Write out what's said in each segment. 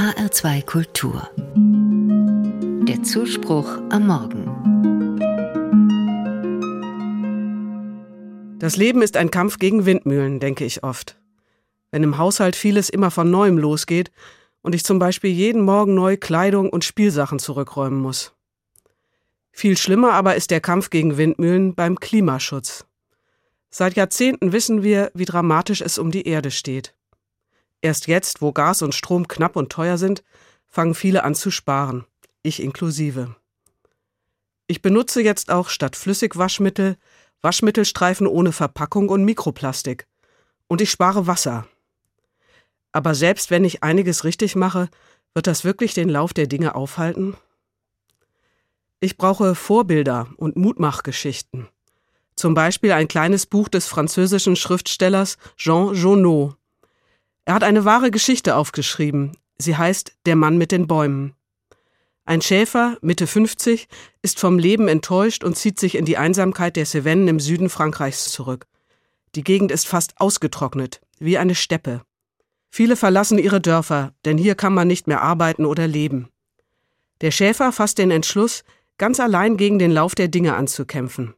HR2 Kultur. Der Zuspruch am Morgen. Das Leben ist ein Kampf gegen Windmühlen, denke ich oft. Wenn im Haushalt vieles immer von neuem losgeht und ich zum Beispiel jeden Morgen neu Kleidung und Spielsachen zurückräumen muss. Viel schlimmer aber ist der Kampf gegen Windmühlen beim Klimaschutz. Seit Jahrzehnten wissen wir, wie dramatisch es um die Erde steht. Erst jetzt, wo Gas und Strom knapp und teuer sind, fangen viele an zu sparen, ich inklusive. Ich benutze jetzt auch statt Flüssigwaschmittel Waschmittelstreifen ohne Verpackung und Mikroplastik. Und ich spare Wasser. Aber selbst wenn ich einiges richtig mache, wird das wirklich den Lauf der Dinge aufhalten? Ich brauche Vorbilder und Mutmachgeschichten. Zum Beispiel ein kleines Buch des französischen Schriftstellers Jean Jonot. Er hat eine wahre Geschichte aufgeschrieben. Sie heißt Der Mann mit den Bäumen. Ein Schäfer, Mitte 50, ist vom Leben enttäuscht und zieht sich in die Einsamkeit der Cevennen im Süden Frankreichs zurück. Die Gegend ist fast ausgetrocknet, wie eine Steppe. Viele verlassen ihre Dörfer, denn hier kann man nicht mehr arbeiten oder leben. Der Schäfer fasst den Entschluss, ganz allein gegen den Lauf der Dinge anzukämpfen.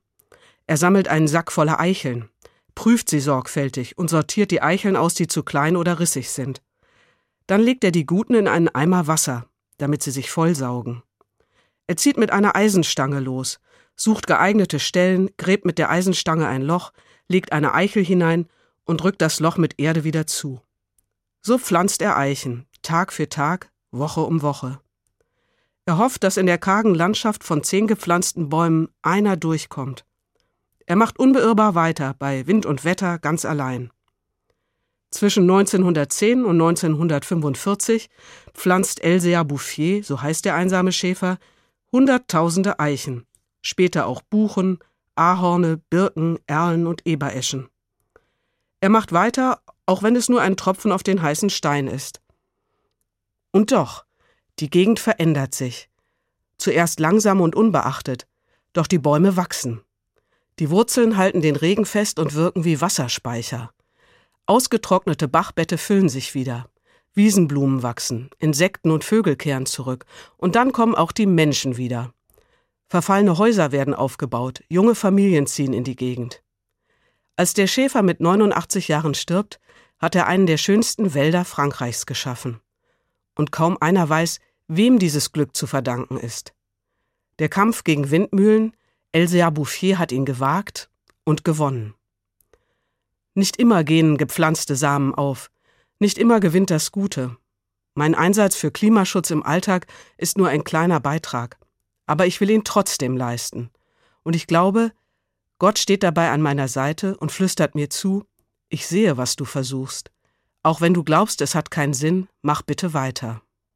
Er sammelt einen Sack voller Eicheln, prüft sie sorgfältig und sortiert die Eicheln aus, die zu klein oder rissig sind. Dann legt er die guten in einen Eimer Wasser, damit sie sich vollsaugen. Er zieht mit einer Eisenstange los, sucht geeignete Stellen, gräbt mit der Eisenstange ein Loch, legt eine Eichel hinein und drückt das Loch mit Erde wieder zu. So pflanzt er Eichen, Tag für Tag, Woche um Woche. Er hofft, dass in der kargen Landschaft von zehn gepflanzten Bäumen einer durchkommt. Er macht unbeirrbar weiter, bei Wind und Wetter ganz allein. Zwischen 1910 und 1945 pflanzt Elsea Bouffier, so heißt der einsame Schäfer, hunderttausende Eichen, später auch Buchen, Ahorne, Birken, Erlen und Ebereschen. Er macht weiter, auch wenn es nur ein Tropfen auf den heißen Stein ist. Und doch, die Gegend verändert sich. Zuerst langsam und unbeachtet, doch die Bäume wachsen. Die Wurzeln halten den Regen fest und wirken wie Wasserspeicher. Ausgetrocknete Bachbette füllen sich wieder. Wiesenblumen wachsen, Insekten und Vögel kehren zurück, und dann kommen auch die Menschen wieder. Verfallene Häuser werden aufgebaut, junge Familien ziehen in die Gegend. Als der Schäfer mit 89 Jahren stirbt, hat er einen der schönsten Wälder Frankreichs geschaffen und kaum einer weiß, wem dieses Glück zu verdanken ist. Der Kampf gegen Windmühlen, Elsea Bouffier hat ihn gewagt und gewonnen. Nicht immer gehen gepflanzte Samen auf, nicht immer gewinnt das Gute. Mein Einsatz für Klimaschutz im Alltag ist nur ein kleiner Beitrag, aber ich will ihn trotzdem leisten. Und ich glaube, Gott steht dabei an meiner Seite und flüstert mir zu, ich sehe, was du versuchst. Auch wenn du glaubst, es hat keinen Sinn, mach bitte weiter.